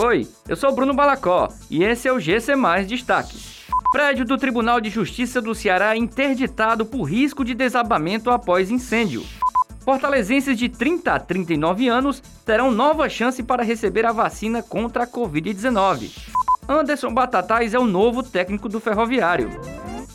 Oi, eu sou Bruno Balacó e esse é o GC Mais Destaques. Prédio do Tribunal de Justiça do Ceará interditado por risco de desabamento após incêndio. Fortalezenses de 30 a 39 anos terão nova chance para receber a vacina contra a Covid-19. Anderson Batatais é o novo técnico do Ferroviário.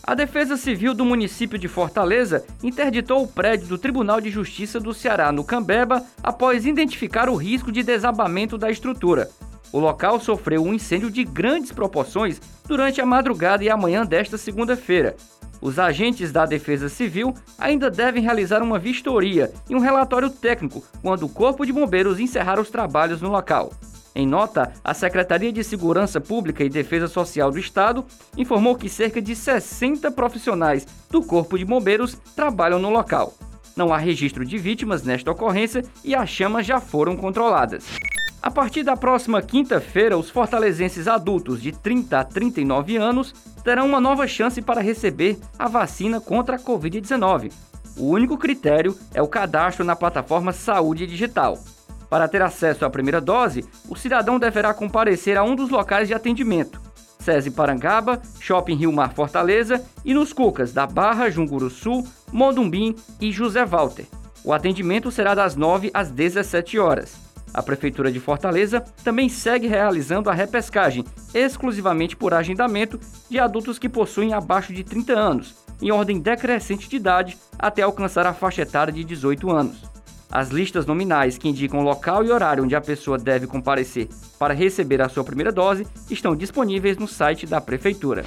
A Defesa Civil do município de Fortaleza interditou o prédio do Tribunal de Justiça do Ceará, no Cambeba, após identificar o risco de desabamento da estrutura. O local sofreu um incêndio de grandes proporções durante a madrugada e a manhã desta segunda-feira. Os agentes da Defesa Civil ainda devem realizar uma vistoria e um relatório técnico quando o Corpo de Bombeiros encerrar os trabalhos no local. Em nota, a Secretaria de Segurança Pública e Defesa Social do Estado informou que cerca de 60 profissionais do Corpo de Bombeiros trabalham no local. Não há registro de vítimas nesta ocorrência e as chamas já foram controladas. A partir da próxima quinta-feira, os fortalezenses adultos de 30 a 39 anos terão uma nova chance para receber a vacina contra a Covid-19. O único critério é o cadastro na plataforma Saúde Digital. Para ter acesso à primeira dose, o cidadão deverá comparecer a um dos locais de atendimento. SESI Parangaba, Shopping Rio Mar Fortaleza e nos Cucas da Barra, Junguru Sul, Mondumbim e José Walter. O atendimento será das 9 às 17 horas. A Prefeitura de Fortaleza também segue realizando a repescagem exclusivamente por agendamento de adultos que possuem abaixo de 30 anos, em ordem decrescente de idade até alcançar a faixa etária de 18 anos. As listas nominais que indicam local e horário onde a pessoa deve comparecer para receber a sua primeira dose estão disponíveis no site da Prefeitura.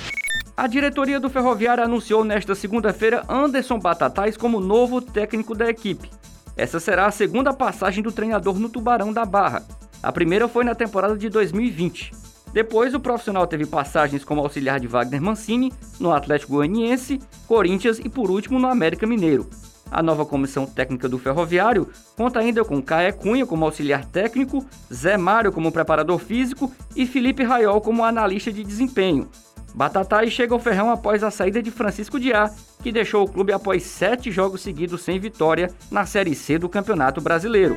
A diretoria do Ferroviário anunciou nesta segunda-feira Anderson Batatais como novo técnico da equipe. Essa será a segunda passagem do treinador no Tubarão da Barra. A primeira foi na temporada de 2020. Depois, o profissional teve passagens como auxiliar de Wagner Mancini, no Atlético Goianiense, Corinthians e, por último, no América Mineiro. A nova comissão técnica do Ferroviário conta ainda com Caé Cunha como auxiliar técnico, Zé Mário como preparador físico e Felipe Raiol como analista de desempenho. Batatai chega ao ferrão após a saída de Francisco Diá, que deixou o clube após sete jogos seguidos sem vitória na Série C do Campeonato Brasileiro.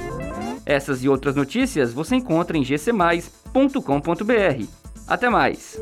Essas e outras notícias você encontra em gcmais.com.br. Até mais!